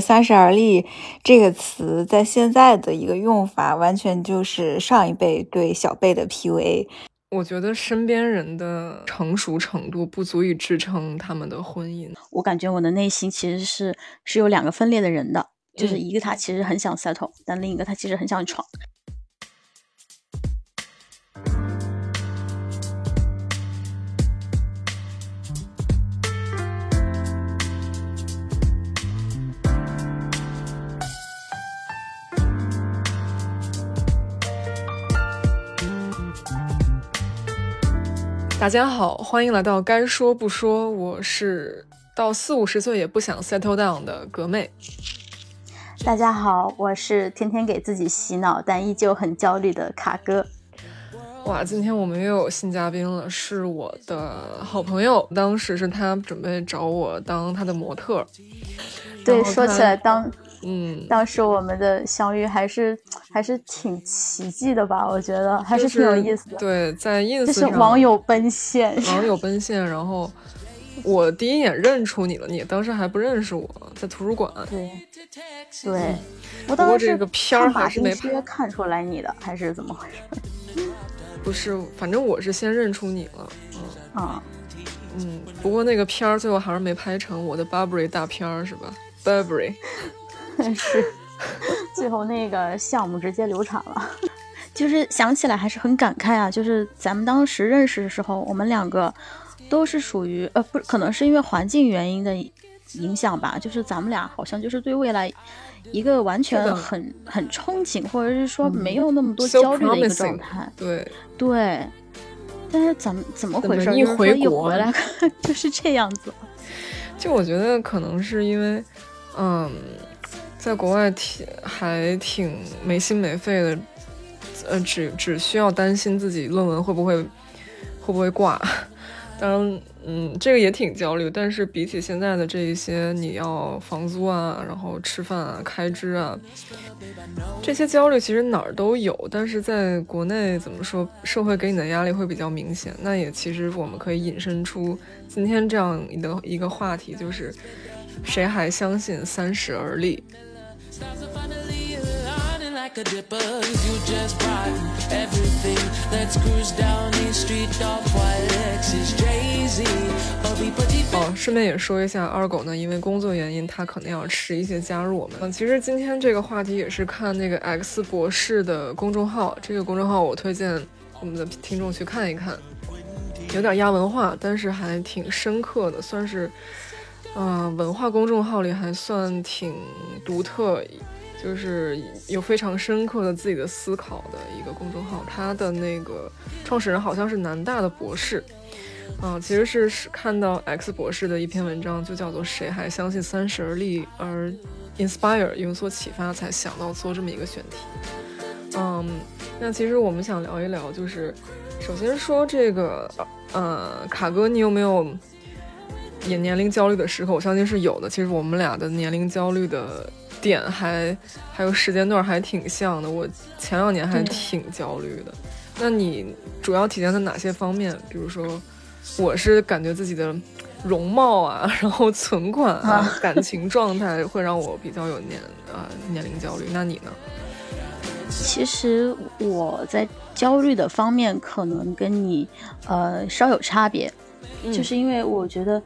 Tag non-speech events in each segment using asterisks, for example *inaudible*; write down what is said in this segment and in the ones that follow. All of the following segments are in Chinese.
三十而立这个词在现在的一个用法，完全就是上一辈对小辈的 PUA。我觉得身边人的成熟程度不足以支撑他们的婚姻。我感觉我的内心其实是是有两个分裂的人的，就是一个他其实很想 settle，但另一个他其实很想闯。大家好，欢迎来到该说不说。我是到四五十岁也不想 settle down 的格妹。大家好，我是天天给自己洗脑但依旧很焦虑的卡哥。哇，今天我们又有新嘉宾了，是我的好朋友。当时是他准备找我当他的模特。对，说起来当。嗯，当时我们的相遇还是还是挺奇迹的吧？我觉得还是挺有意思的。对，在 ins 就是网友奔现，网友奔 *laughs* 现，然后我第一眼认出你了，你当时还不认识我，在图书馆。对，对，我当时这个片儿还是没看出来你的，还是怎么回事？*laughs* 不是，反正我是先认出你了。嗯啊，嗯，不过那个片儿最后还是没拍成我的 Burberry 大片儿，是吧？Burberry。*laughs* 是，最后那个项目直接流产了，就是想起来还是很感慨啊。就是咱们当时认识的时候，我们两个都是属于呃，不可能是因为环境原因的影响吧。就是咱们俩好像就是对未来一个完全很很憧憬，或者是说没有那么多焦虑的一个状态。对对，但是怎么怎么回事？一回国回来 *laughs* 就是这样子。就我觉得可能是因为，嗯。在国外挺还挺没心没肺的，呃，只只需要担心自己论文会不会会不会挂。当然，嗯，这个也挺焦虑。但是比起现在的这一些，你要房租啊，然后吃饭啊，开支啊，这些焦虑其实哪儿都有。但是在国内怎么说，社会给你的压力会比较明显。那也其实我们可以引申出今天这样的一个话题，就是谁还相信三十而立？哦，顺便也说一下，二狗呢，因为工作原因，他可能要迟一些加入我们。嗯，其实今天这个话题也是看那个 X 博士的公众号，这个公众号我推荐我们的听众去看一看，有点亚文化，但是还挺深刻的，算是。嗯，文化公众号里还算挺独特，就是有非常深刻的自己的思考的一个公众号。他的那个创始人好像是南大的博士，嗯，其实是是看到 X 博士的一篇文章，就叫做“谁还相信三十而立”而 inspire 有所启发，才想到做这么一个选题。嗯，那其实我们想聊一聊，就是首先说这个，呃，卡哥，你有没有？也年龄焦虑的时刻，我相信是有的。其实我们俩的年龄焦虑的点还还有时间段还挺像的。我前两年还挺焦虑的。那你主要体现在哪些方面？比如说，我是感觉自己的容貌啊，然后存款啊，感情状态会让我比较有年呃年龄焦虑。那你呢？其实我在焦虑的方面可能跟你呃稍有差别，就是因为我觉得。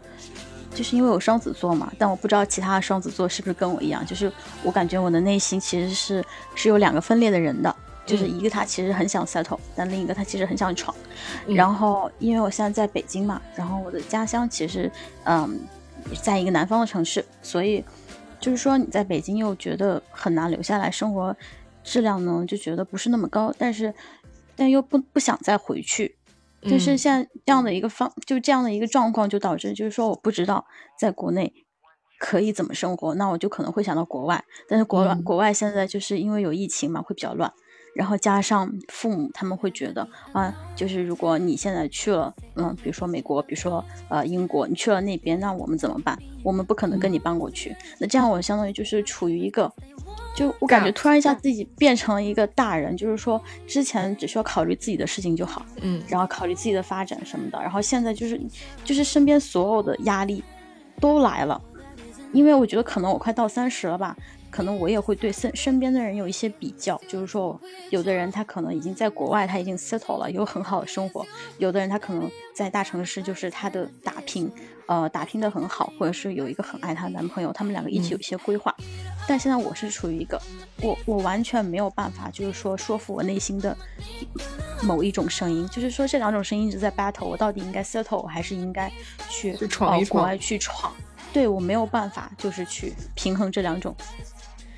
就是因为我双子座嘛，但我不知道其他的双子座是不是跟我一样。就是我感觉我的内心其实是是有两个分裂的人的，就是一个他其实很想 settle，但另一个他其实很想闯。然后因为我现在在北京嘛，然后我的家乡其实嗯在一个南方的城市，所以就是说你在北京又觉得很难留下来，生活质量呢就觉得不是那么高，但是但又不不想再回去。就是像这样的一个方，就这样的一个状况，就导致就是说，我不知道在国内可以怎么生活，那我就可能会想到国外。但是国外国外现在就是因为有疫情嘛，会比较乱，然后加上父母他们会觉得啊，就是如果你现在去了，嗯，比如说美国，比如说呃英国，你去了那边，那我们怎么办？我们不可能跟你搬过去。那这样我相当于就是处于一个。就我感觉突然一下自己变成了一个大人，就是说之前只需要考虑自己的事情就好，嗯，然后考虑自己的发展什么的，然后现在就是就是身边所有的压力都来了，因为我觉得可能我快到三十了吧。可能我也会对身身边的人有一些比较，就是说，有的人他可能已经在国外，他已经 settle 了，有很好的生活；有的人他可能在大城市，就是他的打拼，呃，打拼的很好，或者是有一个很爱他的男朋友，他们两个一起有一些规划。但现在我是处于一个，我我完全没有办法，就是说说服我内心的某一种声音，就是说这两种声音一直在 battle，我到底应该 settle 还是应该去闯一闯，国外去闯？对我没有办法，就是去平衡这两种。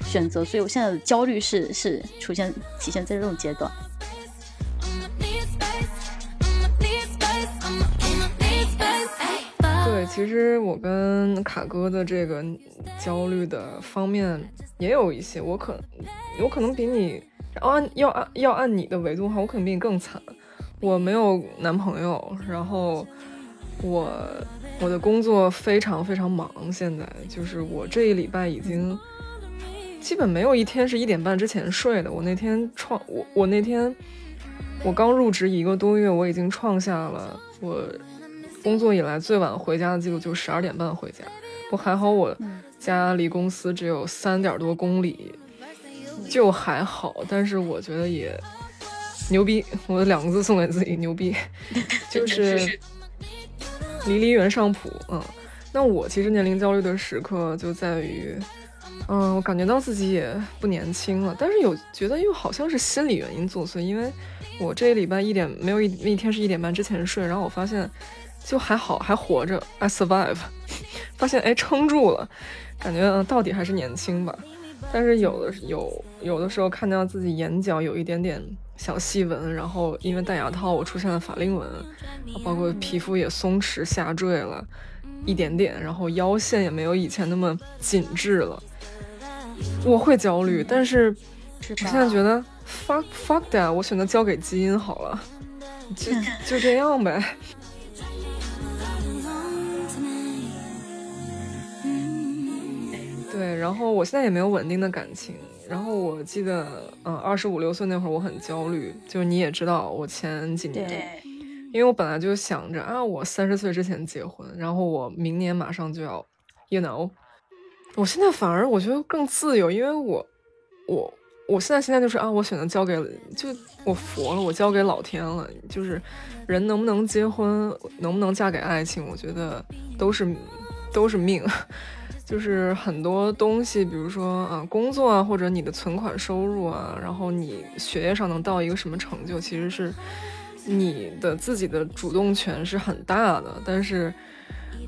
选择，所以我现在的焦虑是是出现体现在这种阶段。对，其实我跟卡哥的这个焦虑的方面也有一些，我可我可能比你按要按要按你的维度的话，我可能比你更惨。我没有男朋友，然后我我的工作非常非常忙，现在就是我这一礼拜已经。基本没有一天是一点半之前睡的。我那天创我我那天我刚入职一个多月，我已经创下了我工作以来最晚回家的记录，就十二点半回家。我还好，我家离公司只有三点多公里，就还好。但是我觉得也牛逼，我的两个字送给自己：牛逼。*laughs* 就是离离原上谱。嗯，那我其实年龄焦虑的时刻就在于。嗯，我感觉到自己也不年轻了，但是有觉得又好像是心理原因作祟，因为我这一礼拜一点没有一一天是一点半之前睡，然后我发现就还好 *laughs* 还活着，I survive，*laughs* 发现哎撑住了，感觉到底还是年轻吧。但是有的有有的时候看到自己眼角有一点点小细纹，然后因为戴牙套我出现了法令纹，包括皮肤也松弛下坠了一点点，然后腰线也没有以前那么紧致了。我会焦虑，但是我现在觉得 fuck fuck that，我选择交给基因好了，就 *laughs* 就这样呗。对，然后我现在也没有稳定的感情。然后我记得，嗯，二十五六岁那会儿我很焦虑，就是你也知道，我前几年，因为我本来就想着啊，我三十岁之前结婚，然后我明年马上就要，you know。我现在反而我觉得更自由，因为我，我，我现在现在就是啊，我选择交给，就我佛了，我交给老天了。就是人能不能结婚，能不能嫁给爱情，我觉得都是都是命。*laughs* 就是很多东西，比如说啊，工作啊，或者你的存款收入啊，然后你学业上能到一个什么成就，其实是你的自己的主动权是很大的，但是。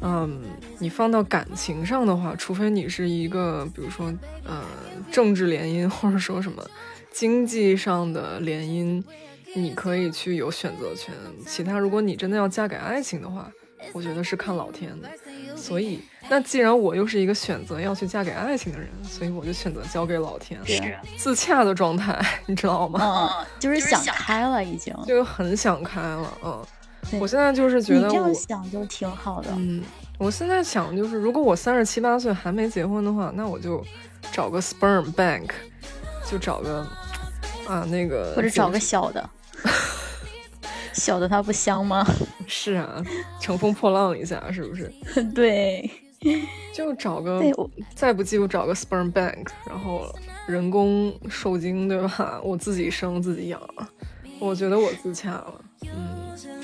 嗯，你放到感情上的话，除非你是一个，比如说，呃，政治联姻，或者说什么经济上的联姻，你可以去有选择权。其他，如果你真的要嫁给爱情的话，我觉得是看老天的。所以，那既然我又是一个选择要去嫁给爱情的人，所以我就选择交给老天，是自洽的状态，*laughs* 你知道吗？嗯，就是想开了，已经就很想开了，嗯。我现在就是觉得，你这样想就挺好的。嗯，我现在想就是，如果我三十七八岁还没结婚的话，那我就找个 sperm bank，就找个啊那个，或者找个小的，*laughs* 小的它不香吗？是啊，乘风破浪一下，是不是？*laughs* 对，就找个，再不济我找个 sperm bank，然后人工受精，对吧？我自己生自己养，我觉得我自洽了。嗯。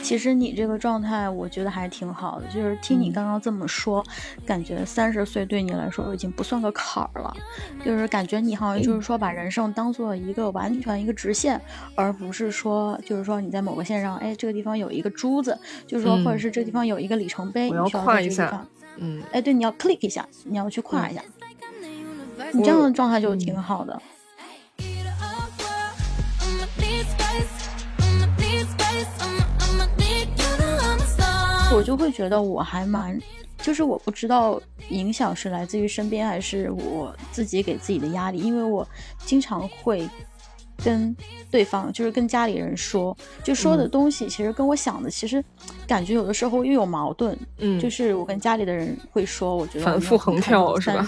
其实你这个状态，我觉得还挺好的。就是听你刚刚这么说，感觉三十岁对你来说已经不算个坎儿了。就是感觉你好像就是说把人生当做一个完全一个直线，而不是说就是说你在某个线上，哎，这个地方有一个珠子，就是说或者是这个地方有一个里程碑，你要跨一下。嗯，哎，对，你要 click 一下，你要去跨一下。你这样的状态就挺好的。我就会觉得我还蛮，就是我不知道影响是来自于身边还是我自己给自己的压力，因为我经常会跟对方，就是跟家里人说，就说的东西，其实跟我想的，其实感觉有的时候又有矛盾。嗯，就是我跟家里的人会说，我觉得反复横跳是吧？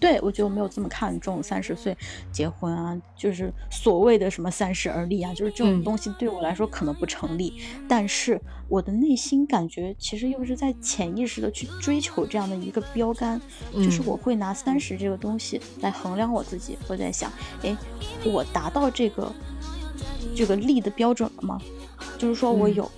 对，我觉得我没有这么看重三十岁结婚啊，就是所谓的什么三十而立啊，就是这种东西对我来说可能不成立。但是我的内心感觉，其实又是在潜意识的去追求这样的一个标杆，就是我会拿三十这个东西来衡量我自己。我在想，哎，我达到这个。这个立的标准了吗？就是说我有，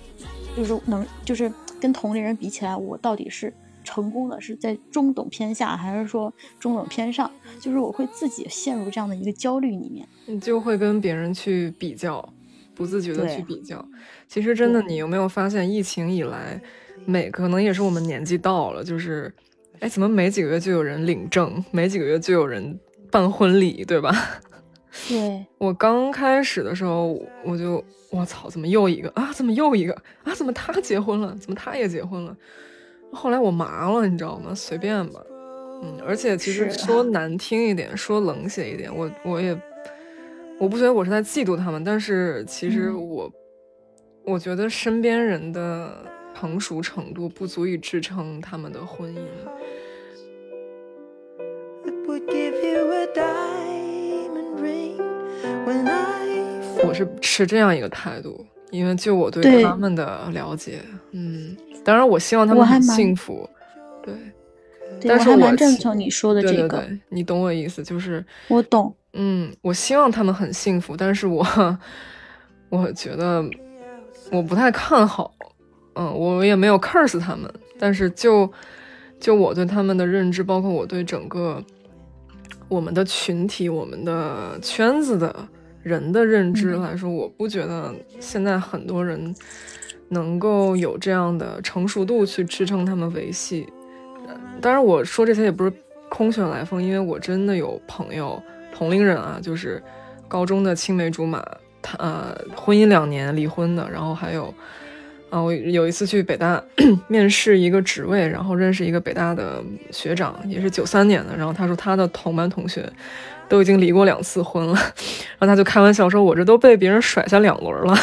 就是能，就是跟同龄人比起来，我到底是成功的，是在中等偏下，还是说中等偏上？就是我会自己陷入这样的一个焦虑里面，你就会跟别人去比较，不自觉的去比较。其实真的，你有没有发现，疫情以来，每可能也是我们年纪到了，就是，哎，怎么没几个月就有人领证，没几个月就有人办婚礼，对吧？对我刚开始的时候，我就我操，怎么又一个啊？怎么又一个啊？怎么他结婚了？怎么他也结婚了？后来我麻了，你知道吗？随便吧，嗯。而且其实说难听一点，说冷血一点，我我也我不觉得我是在嫉妒他们，但是其实我我觉得身边人的成熟程度不足以支撑他们的婚姻。我是持这样一个态度，因为就我对他们的了解，嗯，当然我希望他们很幸福，对，但是我还蛮赞成你说的这个，你懂我意思，就是我懂，嗯，我希望他们很幸福，但是我我觉得我不太看好，嗯，我也没有 curse 他们，但是就就我对他们的认知，包括我对整个。我们的群体，我们的圈子的人的认知来说，我不觉得现在很多人能够有这样的成熟度去支撑他们维系。当然，我说这些也不是空穴来风，因为我真的有朋友同龄人啊，就是高中的青梅竹马，他呃婚姻两年离婚的，然后还有。啊，我有一次去北大 *coughs* 面试一个职位，然后认识一个北大的学长，也是九三年的。然后他说他的同班同学都已经离过两次婚了，*laughs* 然后他就开玩笑说：“我这都被别人甩下两轮了。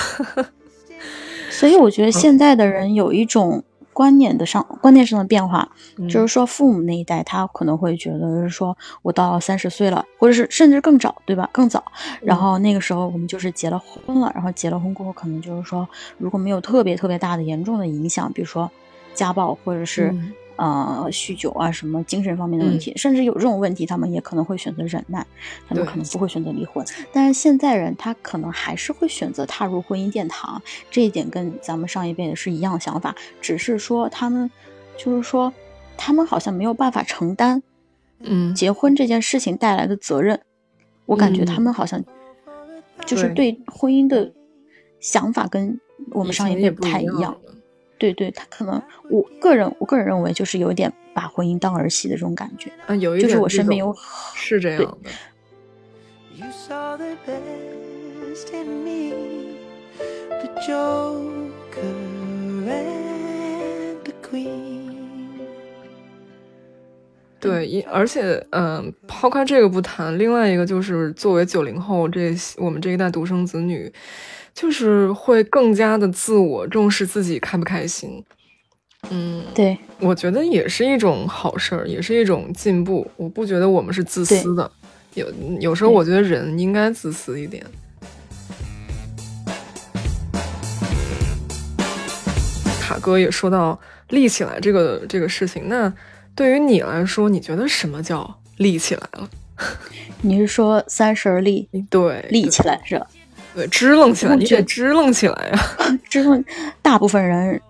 *laughs* ”所以我觉得现在的人有一种。观念的上，观念上的变化，就是说，父母那一代他可能会觉得是说，我到三十岁了，或者是甚至更早，对吧？更早，然后那个时候我们就是结了婚了，然后结了婚过后，可能就是说，如果没有特别特别大的严重的影响，比如说家暴或者是。呃，酗酒啊，什么精神方面的问题，甚至有这种问题，他们也可能会选择忍耐，他们可能不会选择离婚。但是现在人，他可能还是会选择踏入婚姻殿堂，这一点跟咱们上一辈的是一样想法，只是说他们，就是说，他们好像没有办法承担，嗯，结婚这件事情带来的责任。我感觉他们好像，就是对婚姻的想法跟我们上一辈不太一样。对对，他可能，我个人我个人认为就是有点把婚姻当儿戏的这种感觉，啊，有一点，就是我身边有是这样的。对，一而且，嗯，抛开这个不谈，另外一个就是作为九零后这我们这一代独生子女。就是会更加的自我重视自己开不开心，嗯，对，我觉得也是一种好事儿，也是一种进步。我不觉得我们是自私的，有有时候我觉得人应该自私一点。塔哥也说到立起来这个这个事情，那对于你来说，你觉得什么叫立起来了？你是说三十而立？对，立起来是吧？对，支棱起来，你得支棱起来呀！*laughs* 支棱，大部分人，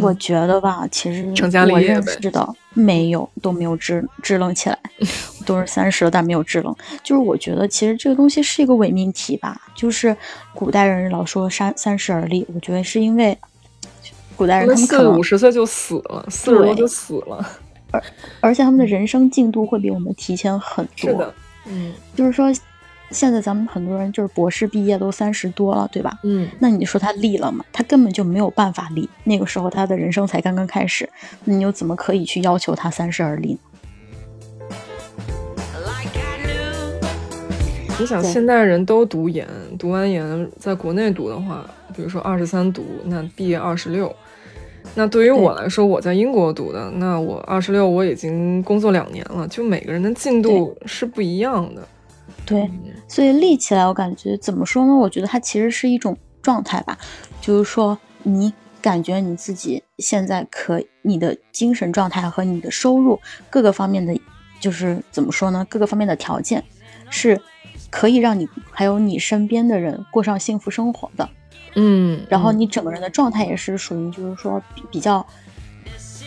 我觉得吧，其实我认识的没有，都没有支支棱起来，*laughs* 都是三十了但没有支棱。就是我觉得，其实这个东西是一个伪命题吧。就是古代人老说三三十而立，我觉得是因为古代人他们四五十岁就死了，四十多就死了，*laughs* 而而且他们的人生进度会比我们提前很多。是的，嗯，就是说。现在咱们很多人就是博士毕业都三十多了，对吧？嗯，那你说他立了吗？他根本就没有办法立，那个时候他的人生才刚刚开始，那你又怎么可以去要求他三十而立呢？你想，现代人都读研，读完研在国内读的话，比如说二十三读，那毕业二十六。那对于我来说，我在英国读的，那我二十六，我已经工作两年了，就每个人的进度是不一样的。对，所以立起来，我感觉怎么说呢？我觉得它其实是一种状态吧，就是说你感觉你自己现在可，你的精神状态和你的收入各个方面的，就是怎么说呢？各个方面的条件是可以让你还有你身边的人过上幸福生活的。嗯，然后你整个人的状态也是属于就是说比比较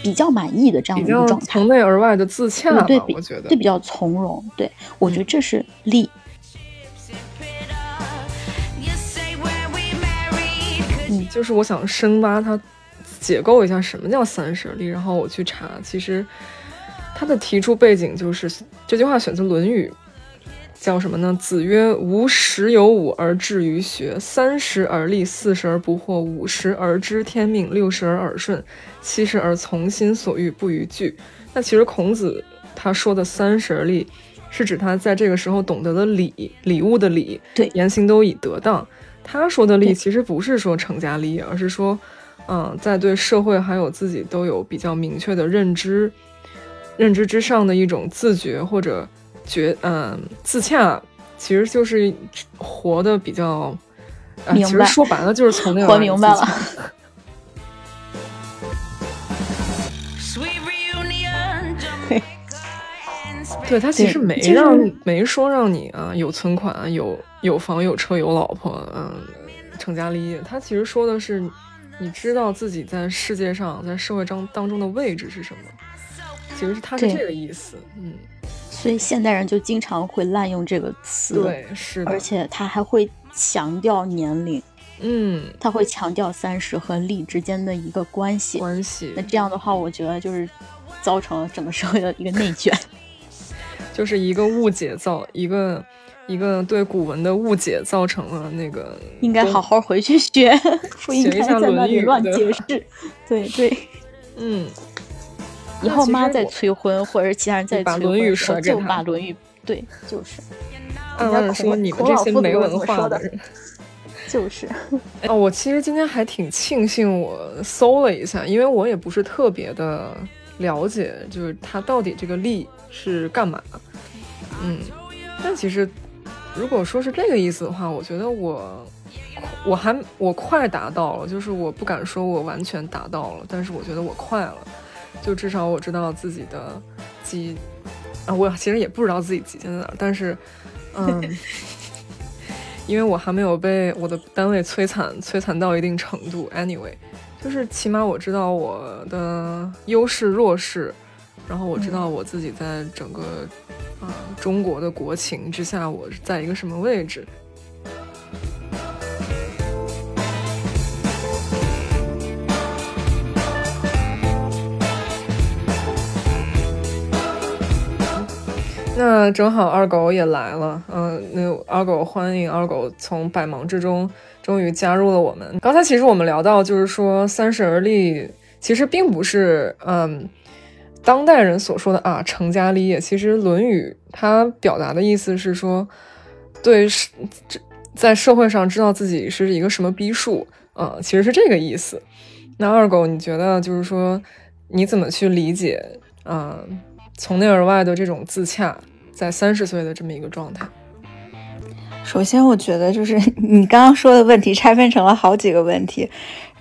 比较满意的这样的一个状态，从内而外的自洽对，我觉得对比较从容。对我觉得这是利。嗯，就是我想深挖它，解构一下什么叫三十而立，然后我去查，其实它的提出背景就是这句话选自《论语》。叫什么呢？子曰：“吾十有五而志于学，三十而立，四十而不惑，五十而知天命，六十而耳顺，七十而从心所欲，不逾矩。”那其实孔子他说的“三十而立”，是指他在这个时候懂得的礼，礼物的礼，对，言行都已得当。他说的“立”其实不是说成家立业，而是说，嗯，在对社会还有自己都有比较明确的认知，认知之上的一种自觉或者。觉嗯，自洽其实就是活的比较，其实说白了就是从那个活明白了。对他其实没让没说让你啊有存款有有房有车有老婆嗯成家立业，他其实说的是你知道自己在世界上在社会中当中的位置是什么，其实是他是这个意思，嗯。所以现代人就经常会滥用这个词，对，是的，而且他还会强调年龄，嗯，他会强调三十和力之间的一个关系，关系。那这样的话，我觉得就是造成了整个社会的一个内卷，*laughs* 就是一个误解造一个一个对古文的误解，造成了那个应该好好回去学，*laughs* 不应该在那里乱解释。*laughs* 对对，嗯。以后妈再催婚，或者其他人再催婚，就把《论语》甩给他。论语》对，就是。暗暗说你们这些没文化的 *laughs* 人，*laughs* 就是。*laughs* 哦，我其实今天还挺庆幸我搜了一下，因为我也不是特别的了解，就是他到底这个“力”是干嘛。嗯，但其实如果说是这个意思的话，我觉得我我还我快达到了，就是我不敢说我完全达到了，但是我觉得我快了。就至少我知道自己的极啊，我其实也不知道自己极限在哪，但是，嗯，*laughs* 因为我还没有被我的单位摧残，摧残到一定程度。Anyway，就是起码我知道我的优势弱势，然后我知道我自己在整个啊中国的国情之下，我在一个什么位置。那正好二狗也来了，嗯，那二狗欢迎二狗从百忙之中终于加入了我们。刚才其实我们聊到，就是说三十而立，其实并不是嗯当代人所说的啊成家立业。其实《论语》它表达的意思是说，对是在社会上知道自己是一个什么逼数啊，其实是这个意思。那二狗，你觉得就是说你怎么去理解啊？从内而外的这种自洽，在三十岁的这么一个状态。首先，我觉得就是你刚刚说的问题拆分成了好几个问题。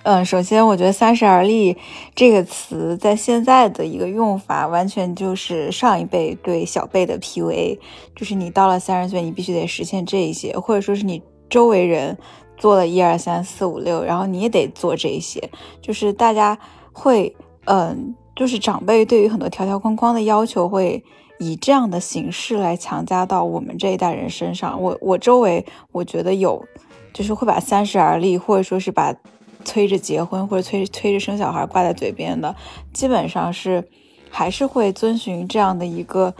嗯，首先，我觉得“三十而立”这个词在现在的一个用法，完全就是上一辈对小辈的 PUA，就是你到了三十岁，你必须得实现这一些，或者说是你周围人做了一二三四五六，然后你也得做这些，就是大家会嗯。就是长辈对于很多条条框框的要求，会以这样的形式来强加到我们这一代人身上。我我周围，我觉得有，就是会把三十而立，或者说是把催着结婚或者催催着生小孩挂在嘴边的，基本上是还是会遵循这样的一个，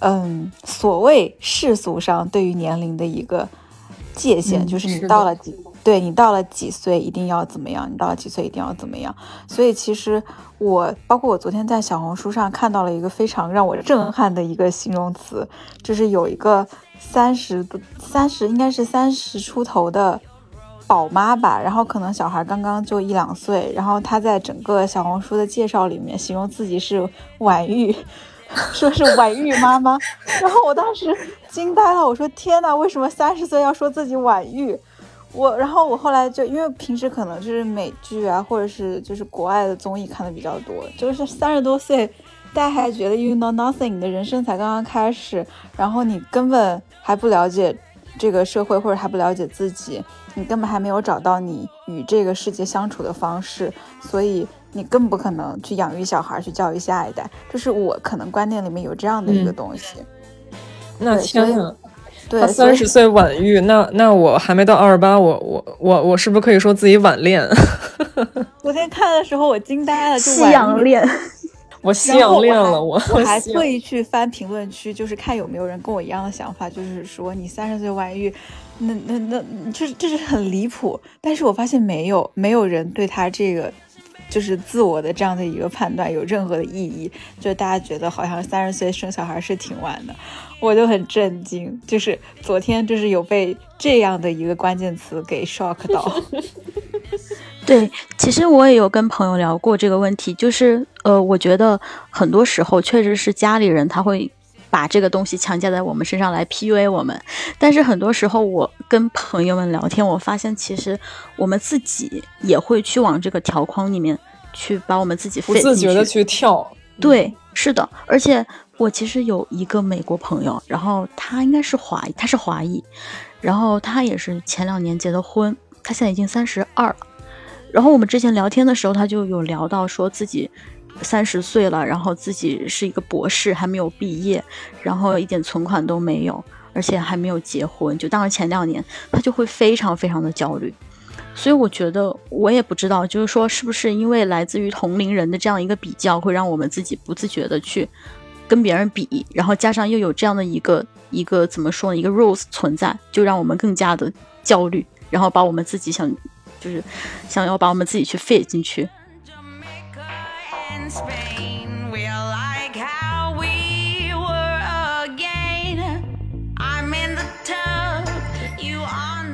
嗯，所谓世俗上对于年龄的一个界限，就是你到了几。对你到了几岁一定要怎么样？你到了几岁一定要怎么样？所以其实我包括我昨天在小红书上看到了一个非常让我震撼的一个形容词，就是有一个三十的三十应该是三十出头的宝妈吧，然后可能小孩刚刚就一两岁，然后她在整个小红书的介绍里面形容自己是晚育，*laughs* 说是晚育妈妈，然后我当时惊呆了，我说天呐，为什么三十岁要说自己晚育？我，然后我后来就因为平时可能就是美剧啊，或者是就是国外的综艺看的比较多，就是三十多岁，大家还觉得 you know nothing，你的人生才刚刚开始，然后你根本还不了解这个社会，或者还不了解自己，你根本还没有找到你与这个世界相处的方式，所以你更不可能去养育小孩，去教育下一代。就是我可能观念里面有这样的一个东西。那天呐！他三十岁晚育，那那我还没到二十八，我我我我是不是可以说自己晚恋？*laughs* 昨天看的时候我惊呆了，夕阳恋，*laughs* 我夕阳恋了，我我还 *laughs* 特意去翻评论区，就是看有没有人跟我一样的想法，就是说你三十岁晚育，那那那就是这是很离谱，但是我发现没有没有人对他这个。就是自我的这样的一个判断有任何的意义，就大家觉得好像三十岁生小孩是挺晚的，我就很震惊。就是昨天就是有被这样的一个关键词给 shock 到。*laughs* 对，其实我也有跟朋友聊过这个问题，就是呃，我觉得很多时候确实是家里人他会把这个东西强加在我们身上来 PUA 我们，但是很多时候我跟朋友们聊天，我发现其实我们自己也会去往这个条框里面去把我们自己不自觉的去跳。对，是的，而且我其实有一个美国朋友，然后他应该是华裔，他是华裔，然后他也是前两年结的婚，他现在已经三十二了，然后我们之前聊天的时候，他就有聊到说自己。三十岁了，然后自己是一个博士，还没有毕业，然后一点存款都没有，而且还没有结婚。就当了前两年，他就会非常非常的焦虑。所以我觉得，我也不知道，就是说，是不是因为来自于同龄人的这样一个比较，会让我们自己不自觉的去跟别人比，然后加上又有这样的一个一个怎么说呢，一个 rules 存在，就让我们更加的焦虑，然后把我们自己想就是想要把我们自己去 fit 进去。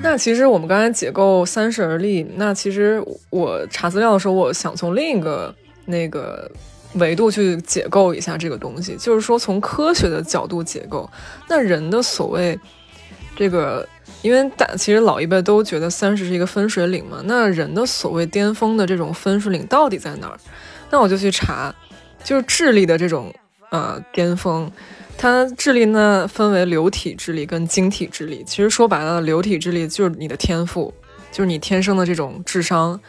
那其实我们刚才解构三十而立，那其实我查资料的时候，我想从另一个那个维度去解构一下这个东西，就是说从科学的角度解构，那人的所谓这个，因为大其实老一辈都觉得三十是一个分水岭嘛，那人的所谓巅峰的这种分水岭到底在哪儿？那我就去查，就是智力的这种呃巅峰，它智力呢分为流体智力跟晶体智力。其实说白了，流体智力就是你的天赋，就是你天生的这种智商。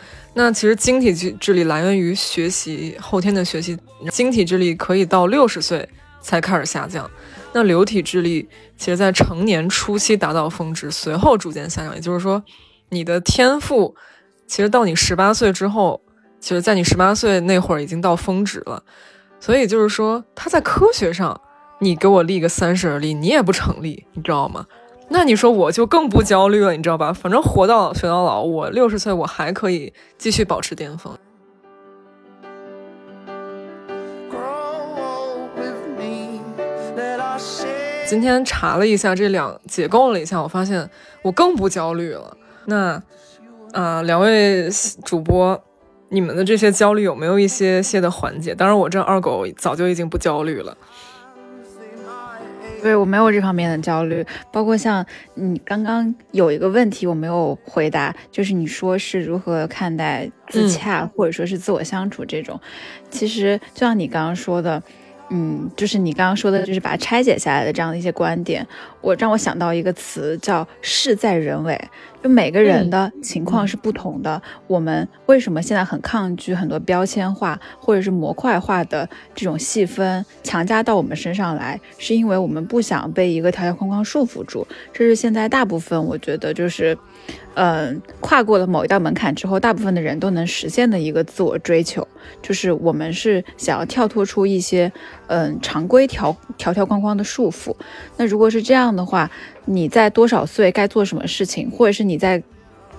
那其实晶体智智力来源于学习后天的学习，晶体智力可以到六十岁才开始下降。那流体智力其实在成年初期达到峰值，随后逐渐下降。也就是说，你的天赋其实到你十八岁之后。其实，在你十八岁那会儿已经到峰值了，所以就是说，他在科学上，你给我立个三十而立，你也不成立，你知道吗？那你说我就更不焦虑了，你知道吧？反正活到学到老，我六十岁我还可以继续保持巅峰。今天查了一下这两解构了一下，我发现我更不焦虑了。那啊，两位主播。你们的这些焦虑有没有一些些的缓解？当然，我这二狗早就已经不焦虑了。对，我没有这方面的焦虑。包括像你刚刚有一个问题我没有回答，就是你说是如何看待自洽或者说是自我相处这种。其实就像你刚刚说的。嗯，就是你刚刚说的，就是把它拆解下来的这样的一些观点，我让我想到一个词叫“事在人为”。就每个人的情况是不同的，我们为什么现在很抗拒很多标签化或者是模块化的这种细分强加到我们身上来？是因为我们不想被一个条条框框束缚住。这是现在大部分我觉得就是。嗯，跨过了某一道门槛之后，大部分的人都能实现的一个自我追求，就是我们是想要跳脱出一些嗯常规条条条框框的束缚。那如果是这样的话，你在多少岁该做什么事情，或者是你在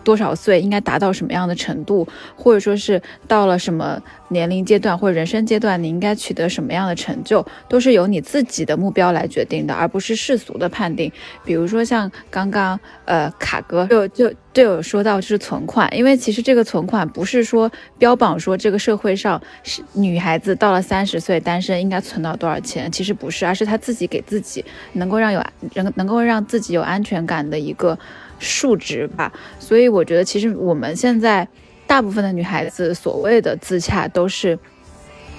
多少岁应该达到什么样的程度，或者说是到了什么年龄阶段或者人生阶段，你应该取得什么样的成就，都是由你自己的目标来决定的，而不是世俗的判定。比如说像刚刚呃卡哥就就就有说到就是存款，因为其实这个存款不是说标榜说这个社会上是女孩子到了三十岁单身应该存到多少钱，其实不是，而是他自己给自己能够让有能能够让自己有安全感的一个数值吧。所以我觉得其实我们现在。大部分的女孩子所谓的自洽，都是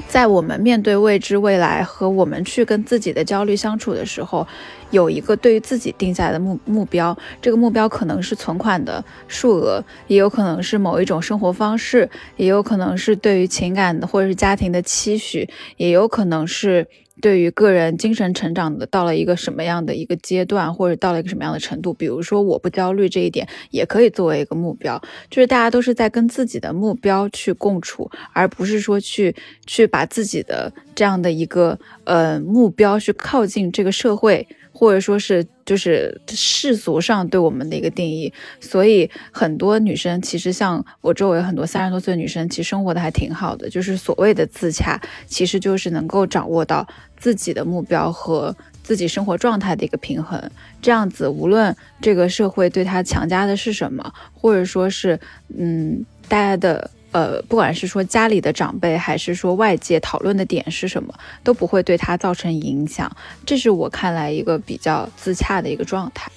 在我们面对未知未来和我们去跟自己的焦虑相处的时候，有一个对于自己定下的目目标。这个目标可能是存款的数额，也有可能是某一种生活方式，也有可能是对于情感或者是家庭的期许，也有可能是。对于个人精神成长的到了一个什么样的一个阶段，或者到了一个什么样的程度，比如说我不焦虑这一点，也可以作为一个目标。就是大家都是在跟自己的目标去共处，而不是说去去把自己的这样的一个呃目标去靠近这个社会。或者说是就是世俗上对我们的一个定义，所以很多女生其实像我周围很多三十多岁的女生，其实生活的还挺好的。就是所谓的自洽，其实就是能够掌握到自己的目标和自己生活状态的一个平衡。这样子，无论这个社会对她强加的是什么，或者说是嗯大家的。呃，不管是说家里的长辈，还是说外界讨论的点是什么，都不会对他造成影响。这是我看来一个比较自洽的一个状态。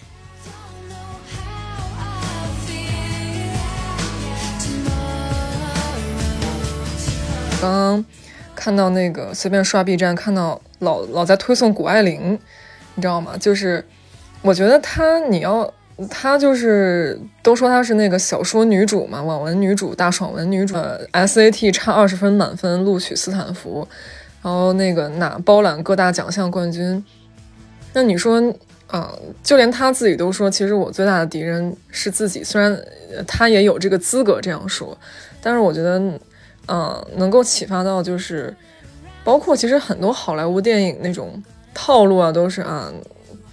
刚刚看到那个随便刷 B 站，看到老老在推送谷爱凌，你知道吗？就是我觉得她，你要。她就是都说她是那个小说女主嘛，网文女主、大爽文女主。SAT 差二十分满分录取斯坦福，然后那个拿包揽各大奖项冠军。那你说，嗯，就连她自己都说，其实我最大的敌人是自己。虽然她也有这个资格这样说，但是我觉得，嗯，能够启发到就是，包括其实很多好莱坞电影那种套路啊，都是啊。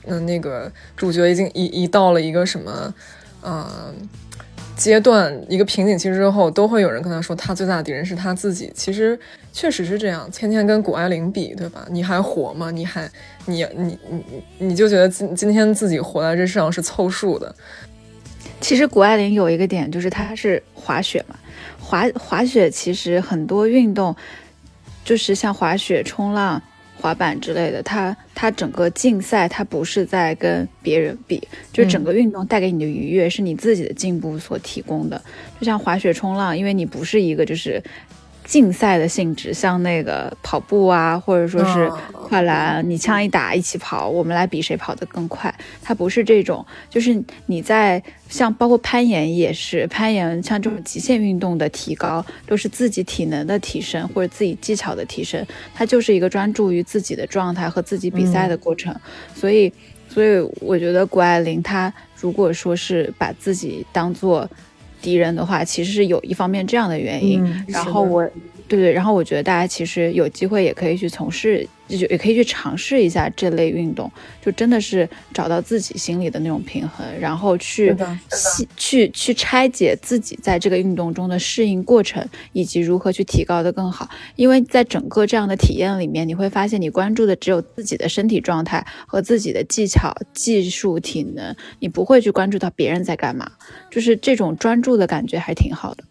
那那个主角已经一一到了一个什么，呃，阶段一个瓶颈期之后，都会有人跟他说，他最大的敌人是他自己。其实确实是这样，天天跟谷爱凌比，对吧？你还活吗？你还你你你你就觉得今今天自己活在这世上是凑数的。其实谷爱凌有一个点，就是她是滑雪嘛，滑滑雪其实很多运动，就是像滑雪、冲浪。滑板之类的，它它整个竞赛，它不是在跟别人比，就整个运动带给你的愉悦是你自己的进步所提供的。就像滑雪、冲浪，因为你不是一个就是。竞赛的性质，像那个跑步啊，或者说是跨栏，你枪一打一起跑，我们来比谁跑得更快。它不是这种，就是你在像包括攀岩也是，攀岩像这种极限运动的提高，都是自己体能的提升或者自己技巧的提升，它就是一个专注于自己的状态和自己比赛的过程。所以，所以我觉得谷爱凌她如果说是把自己当做。敌人的话，其实是有一方面这样的原因。然后我，对对，然后我觉得大家其实有机会也可以去从事。就也可以去尝试一下这类运动，就真的是找到自己心里的那种平衡，然后去去去拆解自己在这个运动中的适应过程，以及如何去提高的更好。因为在整个这样的体验里面，你会发现你关注的只有自己的身体状态和自己的技巧、技术、体能，你不会去关注到别人在干嘛，就是这种专注的感觉还挺好的。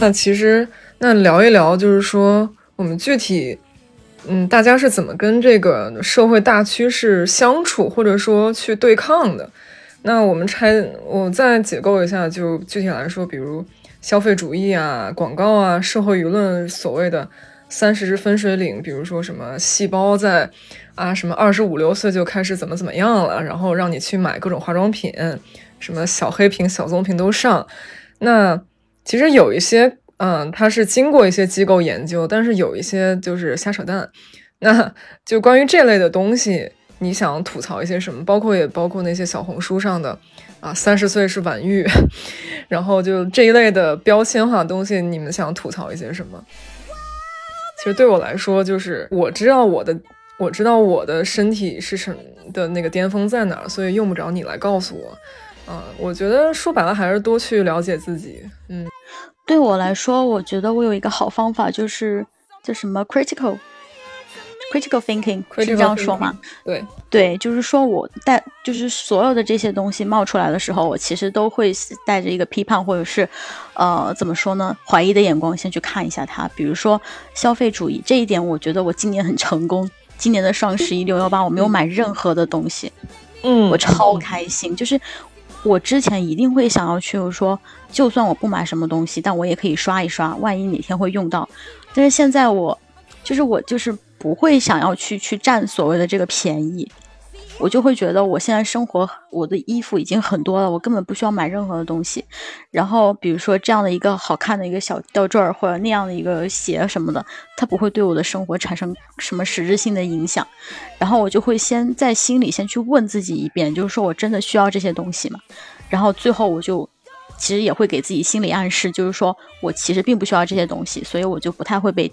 那其实，那聊一聊，就是说我们具体，嗯，大家是怎么跟这个社会大趋势相处，或者说去对抗的？那我们拆，我再解构一下，就具体来说，比如消费主义啊、广告啊、社会舆论所谓的三十分水岭，比如说什么细胞在啊什么二十五六岁就开始怎么怎么样了，然后让你去买各种化妆品，什么小黑瓶、小棕瓶都上，那。其实有一些，嗯，它是经过一些机构研究，但是有一些就是瞎扯淡。那就关于这类的东西，你想吐槽一些什么？包括也包括那些小红书上的啊，三十岁是晚育，*laughs* 然后就这一类的标签化东西，你们想吐槽一些什么？其实对我来说，就是我知道我的我知道我的身体是什么的那个巅峰在哪儿，所以用不着你来告诉我。啊，我觉得说白了还是多去了解自己。嗯，对我来说，我觉得我有一个好方法，就是叫什么 critical。*laughs* critical thinking 是这样说吗？对对，就是说我带，就是所有的这些东西冒出来的时候，我其实都会带着一个批判或者是，呃，怎么说呢，怀疑的眼光先去看一下它。比如说消费主义这一点，我觉得我今年很成功。今年的双十一六幺八，我没有买任何的东西，嗯，我超开心。就是我之前一定会想要去，说就算我不买什么东西，但我也可以刷一刷，万一哪天会用到。但是现在我，就是我就是。不会想要去去占所谓的这个便宜，我就会觉得我现在生活我的衣服已经很多了，我根本不需要买任何的东西。然后比如说这样的一个好看的一个小吊坠儿，或者那样的一个鞋什么的，它不会对我的生活产生什么实质性的影响。然后我就会先在心里先去问自己一遍，就是说我真的需要这些东西吗？然后最后我就其实也会给自己心理暗示，就是说我其实并不需要这些东西，所以我就不太会被。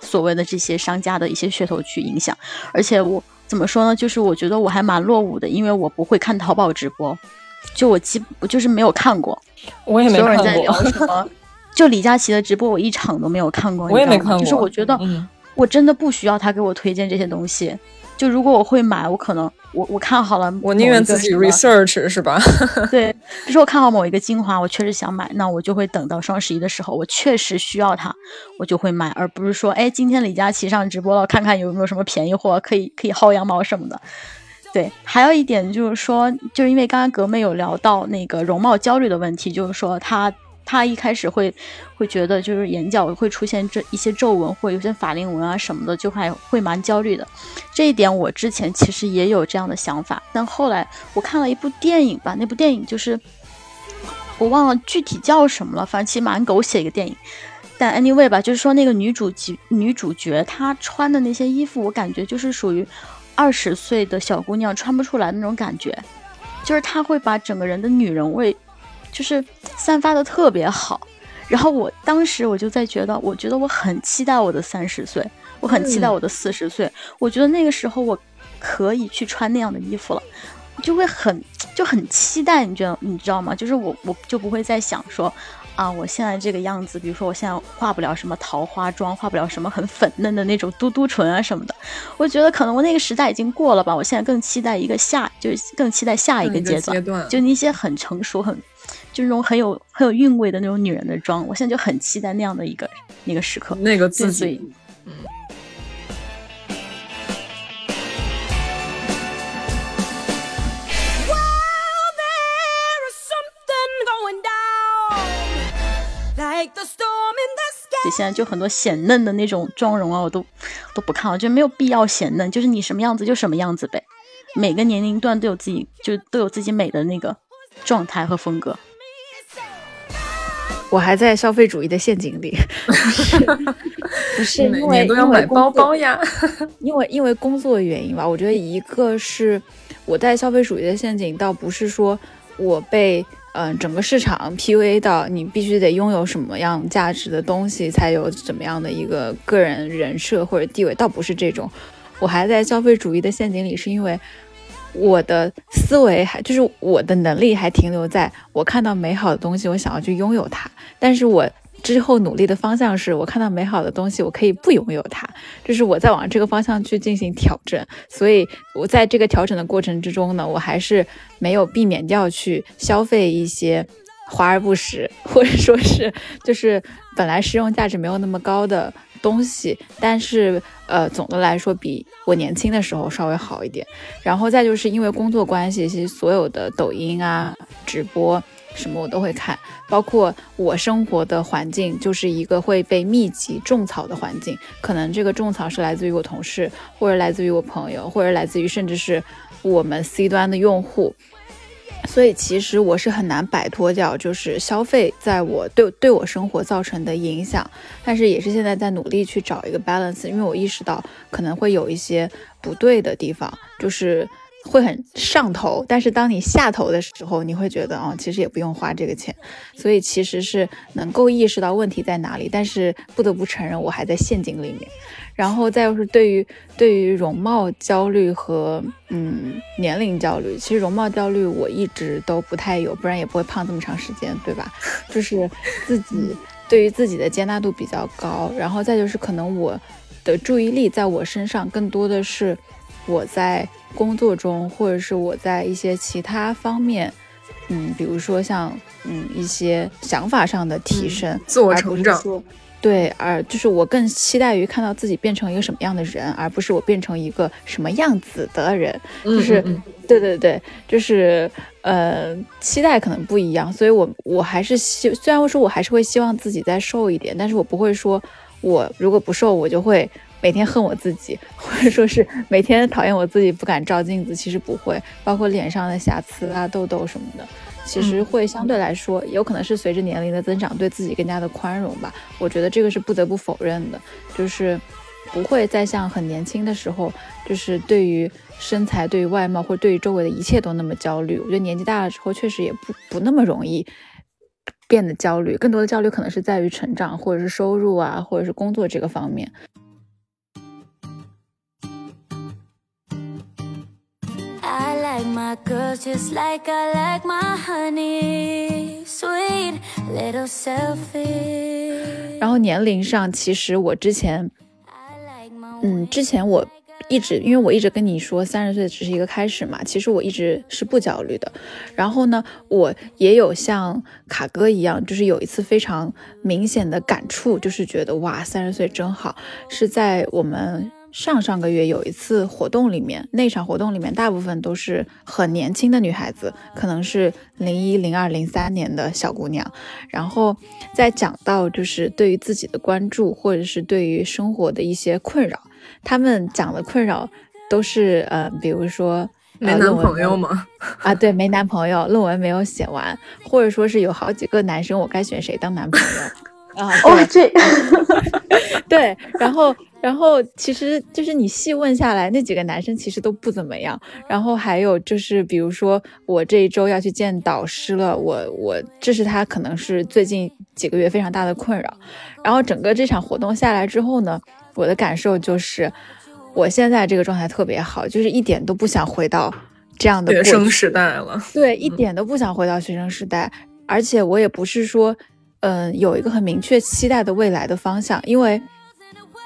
所谓的这些商家的一些噱头去影响，而且我怎么说呢？就是我觉得我还蛮落伍的，因为我不会看淘宝直播，就我基我就是没有看过。我也没看过。所有人在聊什么？*laughs* 就李佳琦的直播，我一场都没有看过。我也没看过。就是我觉得，我真的不需要他给我推荐这些东西。就如果我会买，我可能我我看好了，我宁愿自己 research 是吧？*laughs* *laughs* 对，比如说我看好某一个精华，我确实想买，那我就会等到双十一的时候，我确实需要它，我就会买，而不是说，哎，今天李佳琦上直播了，看看有没有什么便宜货可以 *laughs* 可以薅羊毛什么的。对，还有一点就是说，就是因为刚刚格妹有聊到那个容貌焦虑的问题，就是说她。他一开始会会觉得就是眼角会出现这一些皱纹或有些法令纹啊什么的，就还会蛮焦虑的。这一点我之前其实也有这样的想法，但后来我看了一部电影吧，那部电影就是我忘了具体叫什么了，反正其实蛮狗血一个电影。但 anyway 吧，就是说那个女主角女主角她穿的那些衣服，我感觉就是属于二十岁的小姑娘穿不出来那种感觉，就是她会把整个人的女人味。就是散发的特别好，然后我当时我就在觉得，我觉得我很期待我的三十岁，我很期待我的四十岁，我觉得那个时候我可以去穿那样的衣服了，就会很就很期待，你觉得你知道吗？就是我我就不会再想说。啊，我现在这个样子，比如说我现在化不了什么桃花妆，化不了什么很粉嫩的那种嘟嘟唇啊什么的，我觉得可能我那个时代已经过了吧。我现在更期待一个下，就是更期待下一个阶段，就那些很成熟、很就那种很有很有韵味的那种女人的妆，我现在就很期待那样的一个那个时刻，那个自己，嗯。就现在就很多显嫩的那种妆容啊，我都都不看，我觉得没有必要显嫩，就是你什么样子就什么样子呗。每个年龄段都有自己，就都有自己美的那个状态和风格。*laughs* 我还在消费主义的陷阱里，*laughs* 不是因为都要买包包呀，*laughs* 因为因为工作原因吧。我觉得一个是我在消费主义的陷阱，倒不是说我被。嗯，整个市场 PUA 到你必须得拥有什么样价值的东西，才有怎么样的一个个人人设或者地位，倒不是这种。我还在消费主义的陷阱里，是因为我的思维还就是我的能力还停留在我看到美好的东西，我想要去拥有它，但是我。之后努力的方向是我看到美好的东西，我可以不拥有它，就是我在往这个方向去进行调整。所以，我在这个调整的过程之中呢，我还是没有避免掉去消费一些华而不实，或者说是就是本来实用价值没有那么高的东西。但是，呃，总的来说比我年轻的时候稍微好一点。然后再就是因为工作关系，其实所有的抖音啊、直播。什么我都会看，包括我生活的环境就是一个会被密集种草的环境，可能这个种草是来自于我同事，或者来自于我朋友，或者来自于甚至是我们 C 端的用户，所以其实我是很难摆脱掉就是消费在我对对我生活造成的影响，但是也是现在在努力去找一个 balance，因为我意识到可能会有一些不对的地方，就是。会很上头，但是当你下头的时候，你会觉得哦，其实也不用花这个钱，所以其实是能够意识到问题在哪里，但是不得不承认我还在陷阱里面。然后再就是对于对于容貌焦虑和嗯年龄焦虑，其实容貌焦虑我一直都不太有，不然也不会胖这么长时间，对吧？就是自己对于自己的接纳度比较高，然后再就是可能我的注意力在我身上更多的是我在工作中，或者是我在一些其他方面，嗯，比如说像嗯一些想法上的提升，自我成长。对，而就是我更期待于看到自己变成一个什么样的人，而不是我变成一个什么样子的人。就是，对对对，就是呃，期待可能不一样。所以，我我还是希，虽然我说我还是会希望自己再瘦一点，但是我不会说，我如果不瘦，我就会每天恨我自己，*laughs* 或者说是每天讨厌我自己，不敢照镜子。其实不会，包括脸上的瑕疵啊、痘痘什么的。其实会相对来说，有可能是随着年龄的增长，对自己更加的宽容吧。我觉得这个是不得不否认的，就是不会再像很年轻的时候，就是对于身材、对于外貌或者对于周围的一切都那么焦虑。我觉得年纪大了之后，确实也不不那么容易变得焦虑，更多的焦虑可能是在于成长，或者是收入啊，或者是工作这个方面。Like my girls just like I like my honey, sweet little selfish. 然后年龄上，其实我之前，嗯，之前我一直，因为我一直跟你说三十岁只是一个开始嘛，其实我一直是不焦虑的。然后呢，我也有像卡哥一样，就是有一次非常明显的感触，就是觉得哇，三十岁真好，是在我们。上上个月有一次活动里面，那场活动里面大部分都是很年轻的女孩子，可能是零一、零二、零三年的小姑娘。然后在讲到就是对于自己的关注，或者是对于生活的一些困扰，他们讲的困扰都是呃，比如说没男朋友吗？*laughs* 啊，对，没男朋友，论文没有写完，或者说是有好几个男生，我该选谁当男朋友啊？哦，这，*laughs* 对，然后。然后其实就是你细问下来，那几个男生其实都不怎么样。然后还有就是，比如说我这一周要去见导师了，我我这是他可能是最近几个月非常大的困扰。然后整个这场活动下来之后呢，我的感受就是，我现在这个状态特别好，就是一点都不想回到这样的学生时代了。对，一点都不想回到学生时代，而且我也不是说，嗯，有一个很明确期待的未来的方向，因为。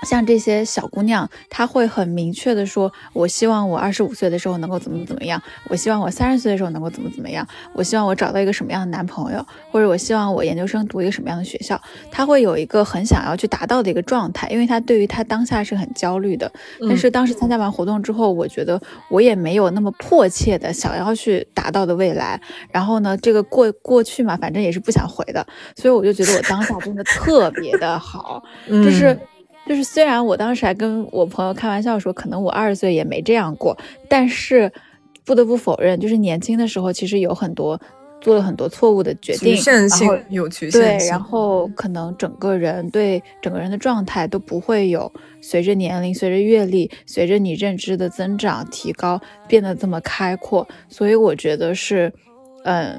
像这些小姑娘，她会很明确的说：“我希望我二十五岁的时候能够怎么怎么样，我希望我三十岁的时候能够怎么怎么样，我希望我找到一个什么样的男朋友，或者我希望我研究生读一个什么样的学校。”她会有一个很想要去达到的一个状态，因为她对于她当下是很焦虑的。但是当时参加完活动之后，我觉得我也没有那么迫切的想要去达到的未来。然后呢，这个过过去嘛，反正也是不想回的，所以我就觉得我当下真的特别的好，就是。就是虽然我当时还跟我朋友开玩笑说，可能我二十岁也没这样过，但是不得不否认，就是年轻的时候其实有很多做了很多错误的决定，然后有局限对，然后可能整个人对整个人的状态都不会有随着年龄、随着阅历、随着你认知的增长提高变得这么开阔，所以我觉得是，嗯。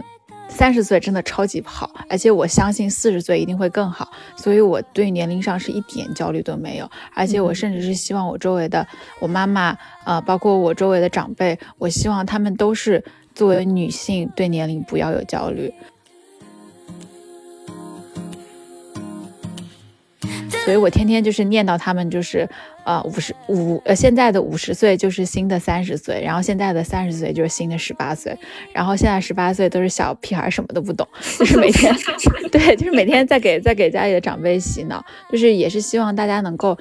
三十岁真的超级好，而且我相信四十岁一定会更好，所以我对年龄上是一点焦虑都没有，而且我甚至是希望我周围的我妈妈，呃，包括我周围的长辈，我希望他们都是作为女性对年龄不要有焦虑。所以我天天就是念叨他们，就是呃五十五呃现在的五十岁就是新的三十岁，然后现在的三十岁就是新的十八岁，然后现在十八岁都是小屁孩，什么都不懂，就是每天 *laughs* 对，就是每天在给在给家里的长辈洗脑，就是也是希望大家能够，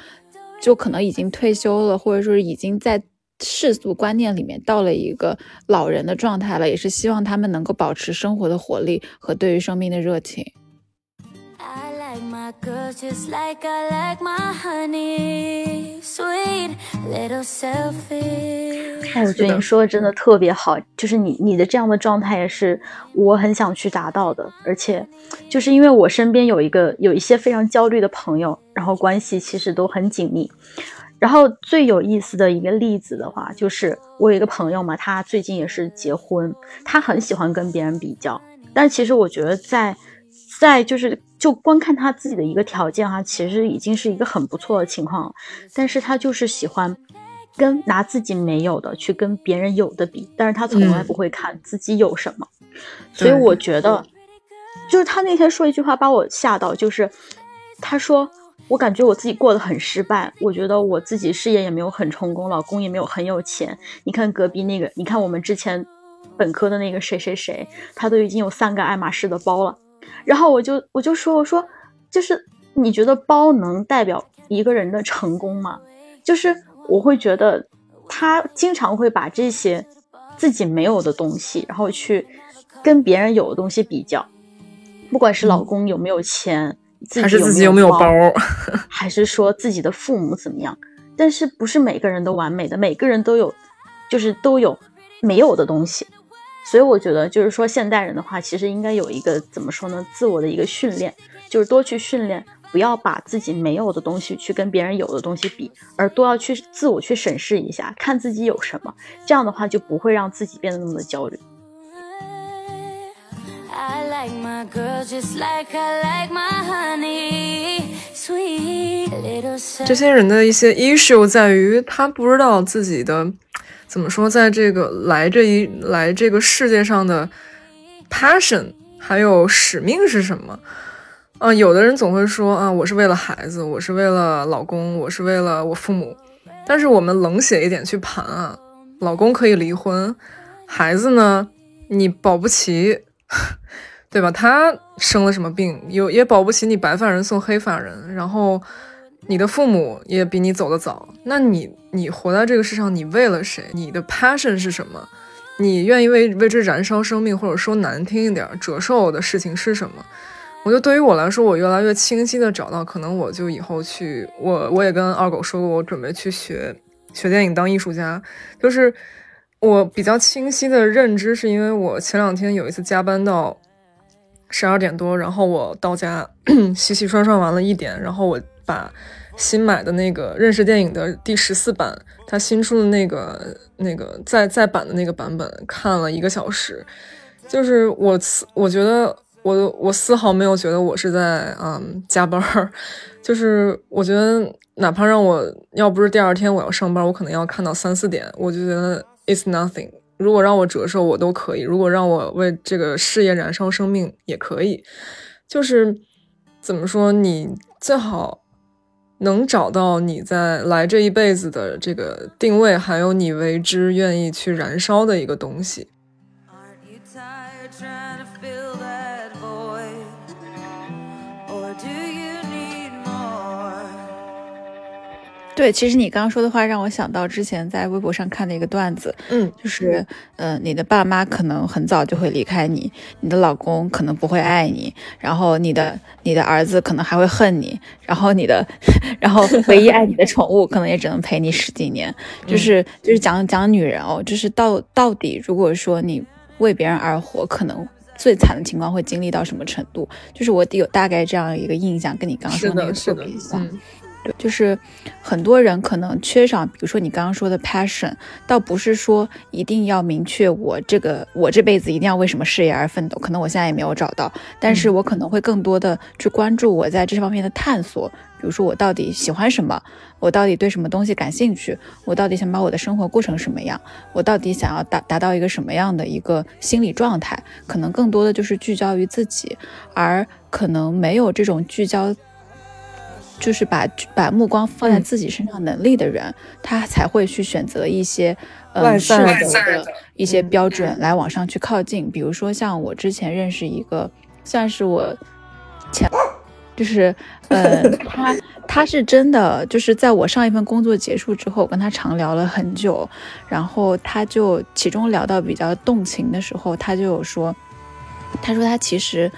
就可能已经退休了，或者说已经在世俗观念里面到了一个老人的状态了，也是希望他们能够保持生活的活力和对于生命的热情。哎，我觉得你说的真的特别好，就是你你的这样的状态也是我很想去达到的，而且就是因为我身边有一个有一些非常焦虑的朋友，然后关系其实都很紧密，然后最有意思的一个例子的话，就是我有一个朋友嘛，他最近也是结婚，他很喜欢跟别人比较，但其实我觉得在在就是就光看他自己的一个条件哈，其实已经是一个很不错的情况了，但是他就是喜欢跟拿自己没有的去跟别人有的比，但是他从来不会看自己有什么，所以我觉得，就是他那天说一句话把我吓到，就是他说。我感觉我自己过得很失败，我觉得我自己事业也没有很成功，老公也没有很有钱。你看隔壁那个，你看我们之前本科的那个谁谁谁，他都已经有三个爱马仕的包了。然后我就我就说我说，就是你觉得包能代表一个人的成功吗？就是我会觉得他经常会把这些自己没有的东西，然后去跟别人有的东西比较，不管是老公有没有钱。还是自己有没有包，还是说自己的父母怎么样？但是不是每个人都完美的，每个人都有，就是都有没有的东西。所以我觉得，就是说现代人的话，其实应该有一个怎么说呢？自我的一个训练，就是多去训练，不要把自己没有的东西去跟别人有的东西比，而多要去自我去审视一下，看自己有什么。这样的话就不会让自己变得那么的焦虑。这些人的一些 issue 在于，他不知道自己的怎么说，在这个来这一来这个世界上的 passion 还有使命是什么？啊，有的人总会说啊，我是为了孩子，我是为了老公，我是为了我父母。但是我们冷血一点去盘啊，老公可以离婚，孩子呢，你保不齐。*laughs* 对吧？他生了什么病，有也保不齐你白发人送黑发人。然后你的父母也比你走得早，那你你活在这个世上，你为了谁？你的 passion 是什么？你愿意为为之燃烧生命，或者说难听一点，折寿的事情是什么？我觉得对于我来说，我越来越清晰的找到，可能我就以后去，我我也跟二狗说过，我准备去学学电影当艺术家。就是我比较清晰的认知，是因为我前两天有一次加班到。十二点多，然后我到家 *clears throat* 洗洗涮涮完了一点，然后我把新买的那个认识电影的第十四版，它新出的那个那个再再版的那个版本看了一个小时，就是我我觉得我我丝毫没有觉得我是在嗯加班儿，就是我觉得哪怕让我要不是第二天我要上班，我可能要看到三四点，我就觉得 it's nothing。如果让我折寿，我都可以；如果让我为这个事业燃烧生命，也可以。就是怎么说，你最好能找到你在来这一辈子的这个定位，还有你为之愿意去燃烧的一个东西。对，其实你刚刚说的话让我想到之前在微博上看的一个段子，嗯，就是，嗯，你的爸妈可能很早就会离开你，你的老公可能不会爱你，然后你的你的儿子可能还会恨你，然后你的，*laughs* 然后唯一爱你的宠物可能也只能陪你十几年，就是就是讲讲女人哦，就是到到底如果说你为别人而活，可能最惨的情况会经历到什么程度？就是我有大概这样一个印象，跟你刚刚说的那个特别像。就是很多人可能缺少，比如说你刚刚说的 passion，倒不是说一定要明确我这个我这辈子一定要为什么事业而奋斗，可能我现在也没有找到，但是我可能会更多的去关注我在这方面的探索，比如说我到底喜欢什么，我到底对什么东西感兴趣，我到底想把我的生活过成什么样，我到底想要达达到一个什么样的一个心理状态，可能更多的就是聚焦于自己，而可能没有这种聚焦。就是把把目光放在自己身上能力的人，他才会去选择一些嗯适合的一些标准来往上去靠近。比如说像我之前认识一个，算是我前，就是呃 *laughs* 他他是真的就是在我上一份工作结束之后，跟他长聊了很久，然后他就其中聊到比较动情的时候，他就有说，他说他其实。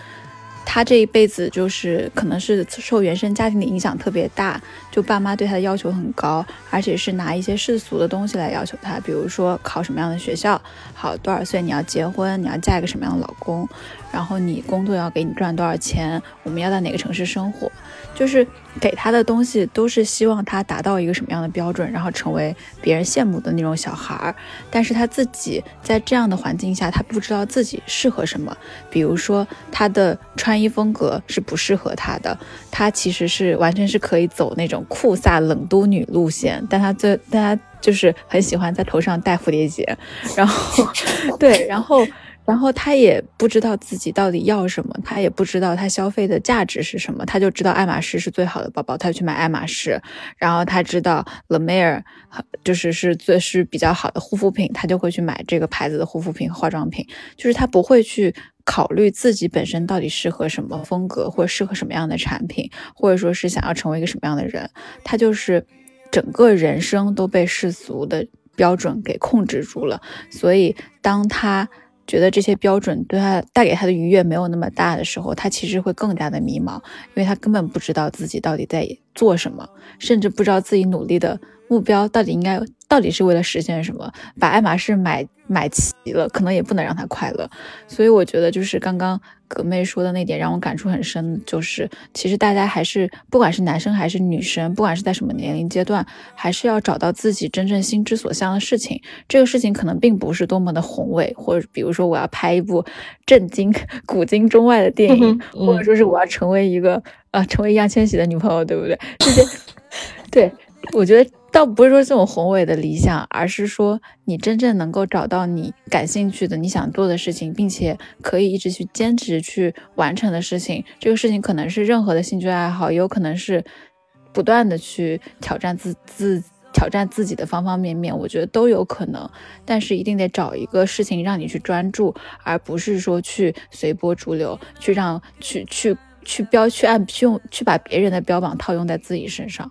他这一辈子就是可能是受原生家庭的影响特别大，就爸妈对他的要求很高，而且是拿一些世俗的东西来要求他，比如说考什么样的学校，好多少岁你要结婚，你要嫁一个什么样的老公，然后你工作要给你赚多少钱，我们要在哪个城市生活，*laughs* 就是给他的东西都是希望他达到一个什么样的标准，然后成为别人羡慕的那种小孩儿。但是他自己在这样的环境下，他不知道自己适合什么。比如说他的穿衣风格是不适合他的，他其实是完全是可以走那种酷飒冷都女路线，但她最大家就是很喜欢在头上戴蝴蝶结，然后 *laughs* 对，然后。然后她也不知道自己到底要什么，她也不知道她消费的价值是什么，她就知道爱马仕是最好的包包，她就去买爱马仕。然后她知道 La Mer 就是是最是比较好的护肤品，她就会去买这个牌子的护肤品、化妆品。就是她不会去考虑自己本身到底适合什么风格，或者适合什么样的产品，或者说是想要成为一个什么样的人。他就是整个人生都被世俗的标准给控制住了。所以当他觉得这些标准对他带给他的愉悦没有那么大的时候，他其实会更加的迷茫，因为他根本不知道自己到底在做什么，甚至不知道自己努力的目标到底应该到底是为了实现什么。把爱马仕买买齐了，可能也不能让他快乐。所以我觉得就是刚刚。葛妹说的那点让我感触很深，就是其实大家还是不管是男生还是女生，不管是在什么年龄阶段，还是要找到自己真正心之所向的事情。这个事情可能并不是多么的宏伟，或者比如说我要拍一部震惊古今中外的电影，或者说是我要成为一个呃成为易烊千玺的女朋友，对不对？这些，对我觉得。倒不是说这种宏伟的理想，而是说你真正能够找到你感兴趣的、你想做的事情，并且可以一直去坚持去完成的事情。这个事情可能是任何的兴趣爱好，也有可能是不断的去挑战自自挑战自己的方方面面。我觉得都有可能，但是一定得找一个事情让你去专注，而不是说去随波逐流，去让去去去标去按去用去把别人的标榜套用在自己身上。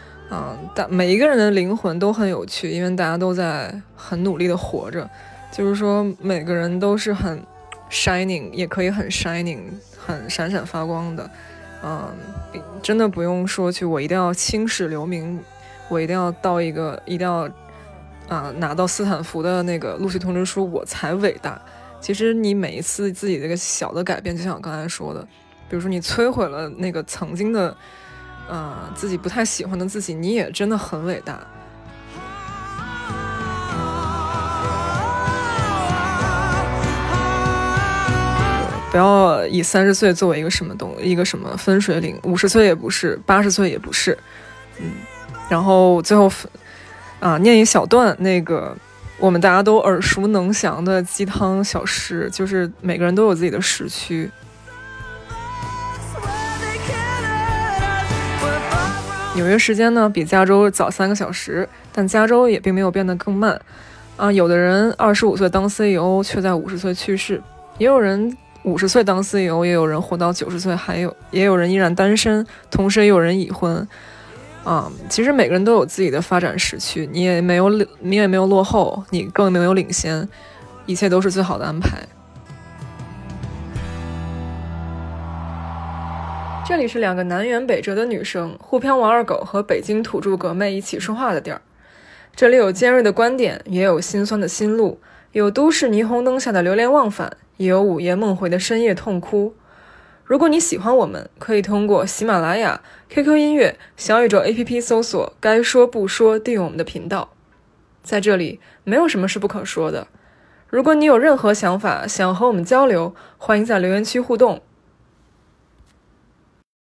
嗯，但每一个人的灵魂都很有趣，因为大家都在很努力的活着。就是说，每个人都是很 shining，也可以很 shining，很闪闪发光的。嗯，真的不用说去，我一定要青史留名，我一定要到一个，一定要啊拿到斯坦福的那个录取通知书，我才伟大。其实你每一次自己这个小的改变，就像我刚才说的，比如说你摧毁了那个曾经的。嗯，自己不太喜欢的自己，你也真的很伟大。不要以三十岁作为一个什么东一个什么分水岭，五十岁也不是，八十岁也不是。嗯，然后最后啊，念一小段那个我们大家都耳熟能详的鸡汤小诗，就是每个人都有自己的时区。纽约时间呢比加州早三个小时，但加州也并没有变得更慢。啊，有的人二十五岁当 CEO，却在五十岁去世；也有人五十岁当 CEO，也有人活到九十岁，还有也有人依然单身，同时也有人已婚。啊，其实每个人都有自己的发展时区，你也没有领你也没有落后，你更没有领先，一切都是最好的安排。这里是两个南辕北辙的女生，沪漂王二狗和北京土著葛妹一起说话的地儿。这里有尖锐的观点，也有心酸的心路；有都市霓虹灯下的流连忘返，也有午夜梦回的深夜痛哭。如果你喜欢我们，可以通过喜马拉雅、QQ 音乐、小宇宙 APP 搜索“该说不说”，订阅我们的频道。在这里，没有什么是不可说的。如果你有任何想法想和我们交流，欢迎在留言区互动。